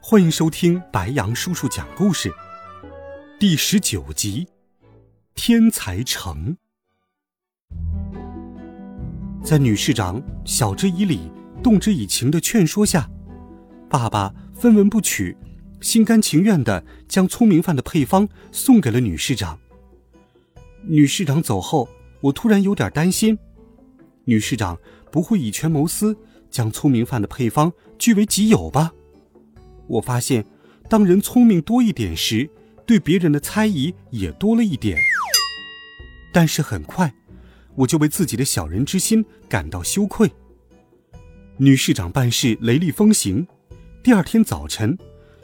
欢迎收听白杨叔叔讲故事，第十九集《天才城》。在女市长晓之以理、动之以情的劝说下，爸爸分文不取，心甘情愿的将聪明饭的配方送给了女市长。女市长走后，我突然有点担心，女市长不会以权谋私。将聪明饭的配方据为己有吧。我发现，当人聪明多一点时，对别人的猜疑也多了一点。但是很快，我就为自己的小人之心感到羞愧。女市长办事雷厉风行，第二天早晨，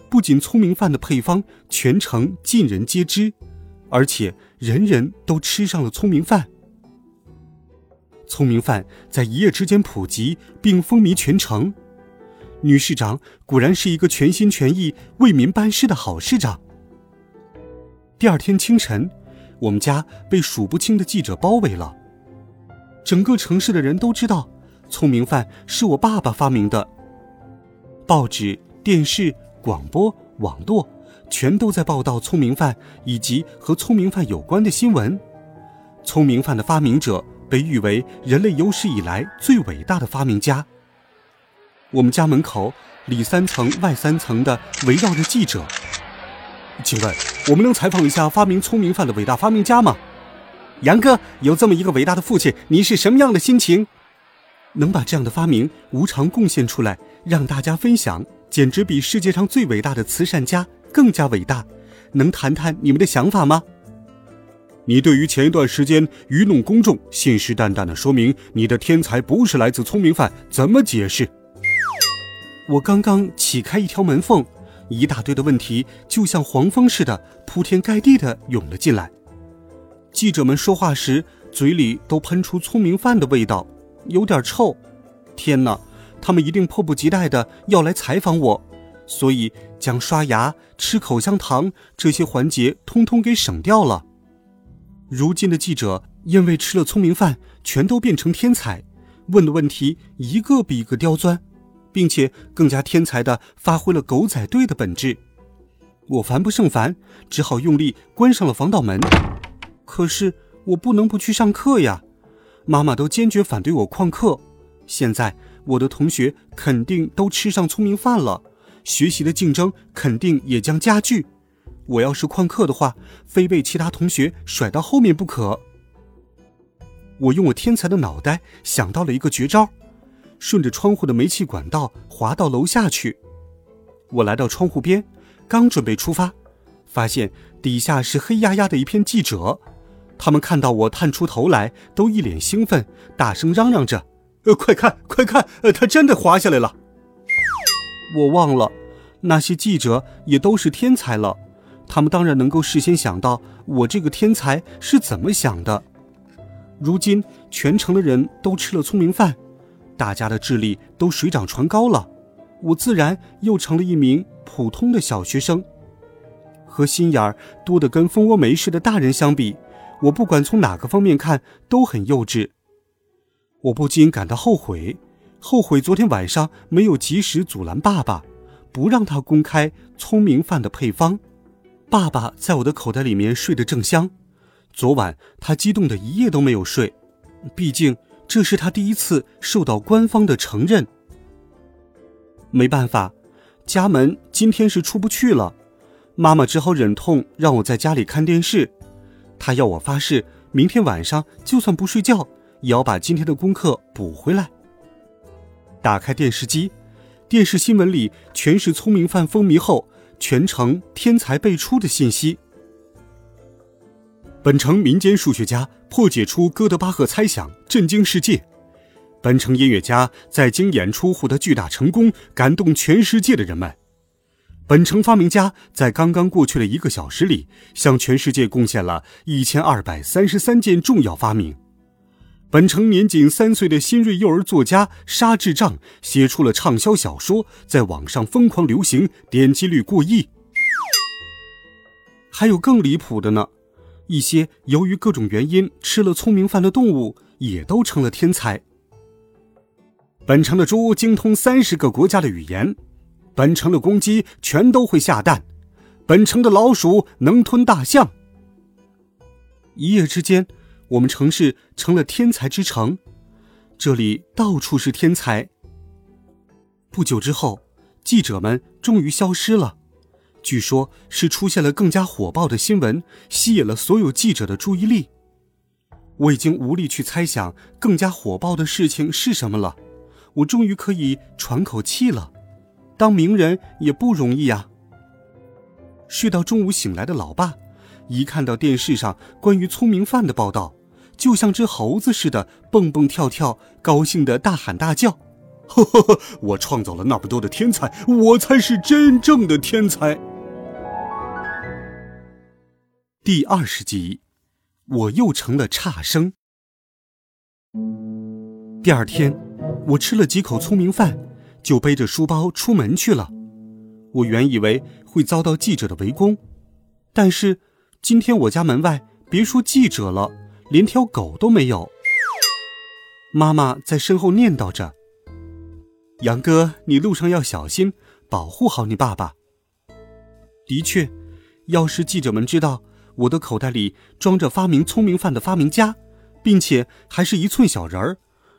不仅聪明饭的配方全城尽人皆知，而且人人都吃上了聪明饭。聪明饭在一夜之间普及并风靡全城，女市长果然是一个全心全意为民办事的好市长。第二天清晨，我们家被数不清的记者包围了。整个城市的人都知道，聪明饭是我爸爸发明的。报纸、电视、广播、网络，全都在报道聪明饭以及和聪明饭有关的新闻。聪明饭的发明者。被誉为人类有史以来最伟大的发明家。我们家门口里三层外三层的围绕着记者。请问，我们能采访一下发明聪明饭的伟大发明家吗？杨哥，有这么一个伟大的父亲，你是什么样的心情？能把这样的发明无偿贡献出来，让大家分享，简直比世界上最伟大的慈善家更加伟大。能谈谈你们的想法吗？你对于前一段时间愚弄公众、信誓旦旦的说明你的天才不是来自聪明饭，怎么解释？我刚刚启开一条门缝，一大堆的问题就像黄蜂似的铺天盖地的涌了进来。记者们说话时嘴里都喷出聪明饭的味道，有点臭。天哪，他们一定迫不及待的要来采访我，所以将刷牙、吃口香糖这些环节通通给省掉了。如今的记者因为吃了聪明饭，全都变成天才，问的问题一个比一个刁钻，并且更加天才的发挥了狗仔队的本质。我烦不胜烦，只好用力关上了防盗门。可是我不能不去上课呀，妈妈都坚决反对我旷课。现在我的同学肯定都吃上聪明饭了，学习的竞争肯定也将加剧。我要是旷课的话，非被其他同学甩到后面不可。我用我天才的脑袋想到了一个绝招，顺着窗户的煤气管道滑到楼下去。我来到窗户边，刚准备出发，发现底下是黑压压的一片记者。他们看到我探出头来，都一脸兴奋，大声嚷嚷着：“呃，快看，快看，呃，他真的滑下来了！”我忘了，那些记者也都是天才了。他们当然能够事先想到我这个天才是怎么想的。如今全城的人都吃了聪明饭，大家的智力都水涨船高了，我自然又成了一名普通的小学生。和心眼儿多得跟蜂窝煤似的大人相比，我不管从哪个方面看都很幼稚。我不禁感到后悔，后悔昨天晚上没有及时阻拦爸爸，不让他公开聪明饭的配方。爸爸在我的口袋里面睡得正香，昨晚他激动的一夜都没有睡，毕竟这是他第一次受到官方的承认。没办法，家门今天是出不去了，妈妈只好忍痛让我在家里看电视。她要我发誓，明天晚上就算不睡觉，也要把今天的功课补回来。打开电视机，电视新闻里全是聪明饭风靡后。全城天才辈出的信息。本城民间数学家破解出哥德巴赫猜想，震惊世界。本城音乐家在京演出获得巨大成功，感动全世界的人们。本城发明家在刚刚过去的一个小时里，向全世界贡献了一千二百三十三件重要发明。本城年仅三岁的新锐幼儿作家沙智障写出了畅销小说，在网上疯狂流行，点击率过亿。还有更离谱的呢，一些由于各种原因吃了聪明饭的动物也都成了天才。本城的猪精通三十个国家的语言，本城的公鸡全都会下蛋，本城的老鼠能吞大象。一夜之间，我们城市成了天才之城，这里到处是天才。不久之后，记者们终于消失了。据说，是出现了更加火爆的新闻，吸引了所有记者的注意力。我已经无力去猜想更加火爆的事情是什么了。我终于可以喘口气了。当名人也不容易呀。睡到中午醒来的老爸，一看到电视上关于聪明饭的报道，就像只猴子似的蹦蹦跳跳，高兴的大喊大叫：“ 呵呵呵！我创造了那么多的天才，我才是真正的天才！”第二十集，我又成了差生。第二天，我吃了几口聪明饭，就背着书包出门去了。我原以为会遭到记者的围攻，但是今天我家门外别说记者了，连条狗都没有。妈妈在身后念叨着：“杨哥，你路上要小心，保护好你爸爸。”的确，要是记者们知道。我的口袋里装着发明聪明饭的发明家，并且还是一寸小人儿，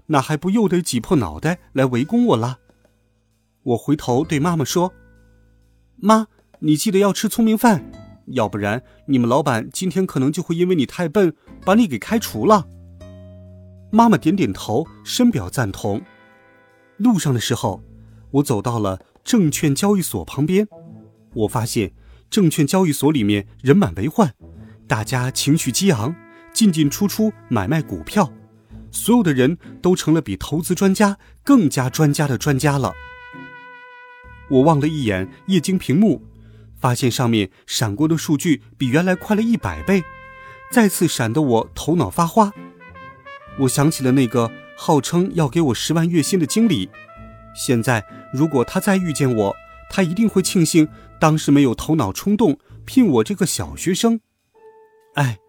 那还不又得挤破脑袋来围攻我了？我回头对妈妈说：“妈，你记得要吃聪明饭，要不然你们老板今天可能就会因为你太笨，把你给开除了。”妈妈点点头，深表赞同。路上的时候，我走到了证券交易所旁边，我发现。证券交易所里面人满为患，大家情绪激昂，进进出出买卖股票，所有的人都成了比投资专家更加专家的专家了。我望了一眼液晶屏幕，发现上面闪过的数据比原来快了一百倍，再次闪得我头脑发花。我想起了那个号称要给我十万月薪的经理，现在如果他再遇见我，他一定会庆幸。当时没有头脑冲动聘我这个小学生，哎，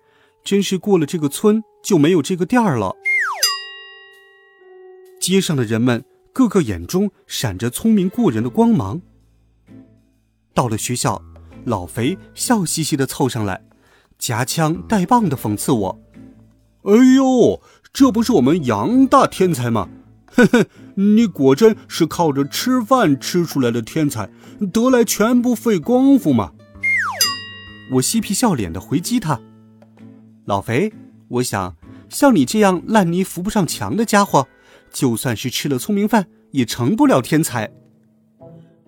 真是过了这个村就没有这个店儿了。街上的人们个个眼中闪着聪明过人的光芒。到了学校，老肥笑嘻嘻的凑上来，夹枪带棒的讽刺我：“哎呦，这不是我们杨大天才吗？嘿嘿，你果真是靠着吃饭吃出来的天才。”得来全不费功夫嘛！我嬉皮笑脸的回击他：“老肥，我想像你这样烂泥扶不上墙的家伙，就算是吃了聪明饭，也成不了天才。”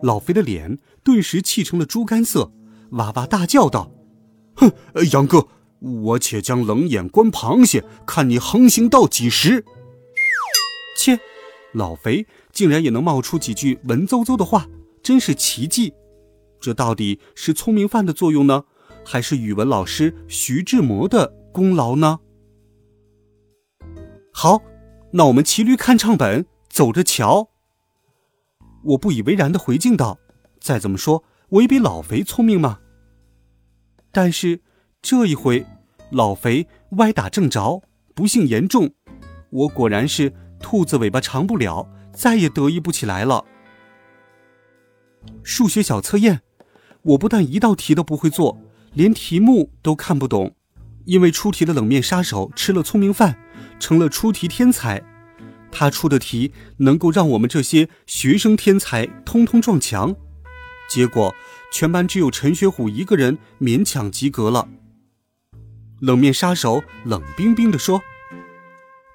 老肥的脸顿时气成了猪肝色，哇哇大叫道：“哼，杨哥，我且将冷眼观螃蟹，看你横行到几时！”切，老肥竟然也能冒出几句文绉绉的话。真是奇迹，这到底是聪明饭的作用呢，还是语文老师徐志摩的功劳呢？好，那我们骑驴看唱本，走着瞧。我不以为然的回敬道：“再怎么说，我也比老肥聪明嘛。”但是这一回，老肥歪打正着，不幸严重，我果然是兔子尾巴长不了，再也得意不起来了。数学小测验，我不但一道题都不会做，连题目都看不懂。因为出题的冷面杀手吃了聪明饭，成了出题天才。他出的题能够让我们这些学生天才通通撞墙。结果全班只有陈学虎一个人勉强及格了。冷面杀手冷冰冰地说：“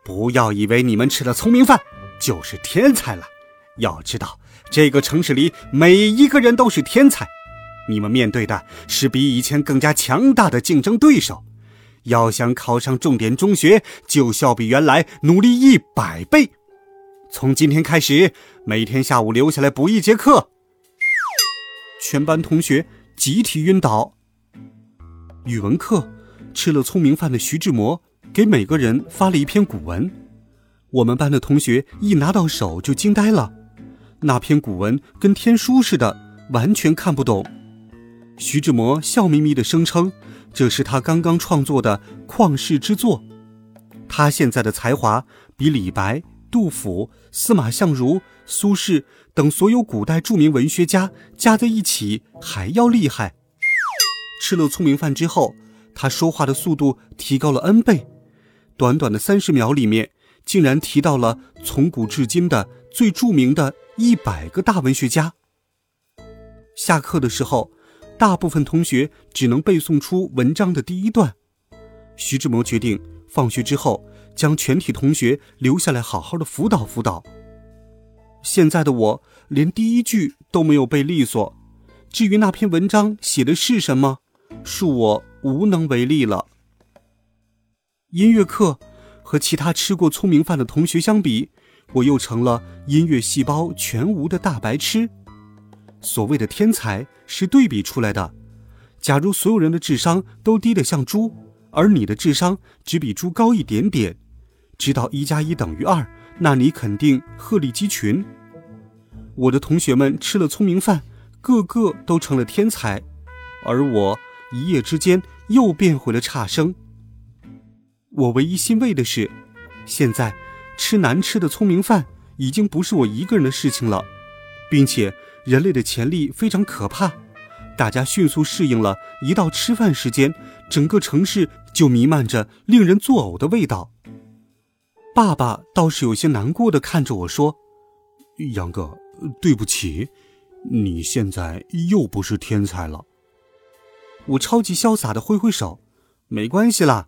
不要以为你们吃了聪明饭就是天才了，要知道。”这个城市里每一个人都是天才，你们面对的是比以前更加强大的竞争对手。要想考上重点中学，就需要比原来努力一百倍。从今天开始，每天下午留下来补一节课。全班同学集体晕倒。语文课，吃了聪明饭的徐志摩给每个人发了一篇古文，我们班的同学一拿到手就惊呆了，那篇古文跟天书似的，完全看不懂。徐志摩笑眯眯地声称，这是他刚刚创作的旷世之作。他现在的才华比李白、杜甫、司马相如、苏轼等所有古代著名文学家加在一起还要厉害。吃了聪明饭之后，他说话的速度提高了 N 倍，短短的三十秒里面，竟然提到了从古至今的最著名的一百个大文学家。下课的时候，大部分同学只能背诵出文章的第一段。徐志摩决定。放学之后，将全体同学留下来，好好的辅导辅导。现在的我连第一句都没有背利索，至于那篇文章写的是什么，恕我无能为力了。音乐课和其他吃过聪明饭的同学相比，我又成了音乐细胞全无的大白痴。所谓的天才是对比出来的，假如所有人的智商都低得像猪。而你的智商只比猪高一点点，知道一加一等于二，那你肯定鹤立鸡群。我的同学们吃了聪明饭，个个都成了天才，而我一夜之间又变回了差生。我唯一欣慰的是，现在吃难吃的聪明饭已经不是我一个人的事情了，并且人类的潜力非常可怕。大家迅速适应了，一到吃饭时间，整个城市就弥漫着令人作呕的味道。爸爸倒是有些难过的看着我说：“杨哥，对不起，你现在又不是天才了。”我超级潇洒的挥挥手：“没关系啦，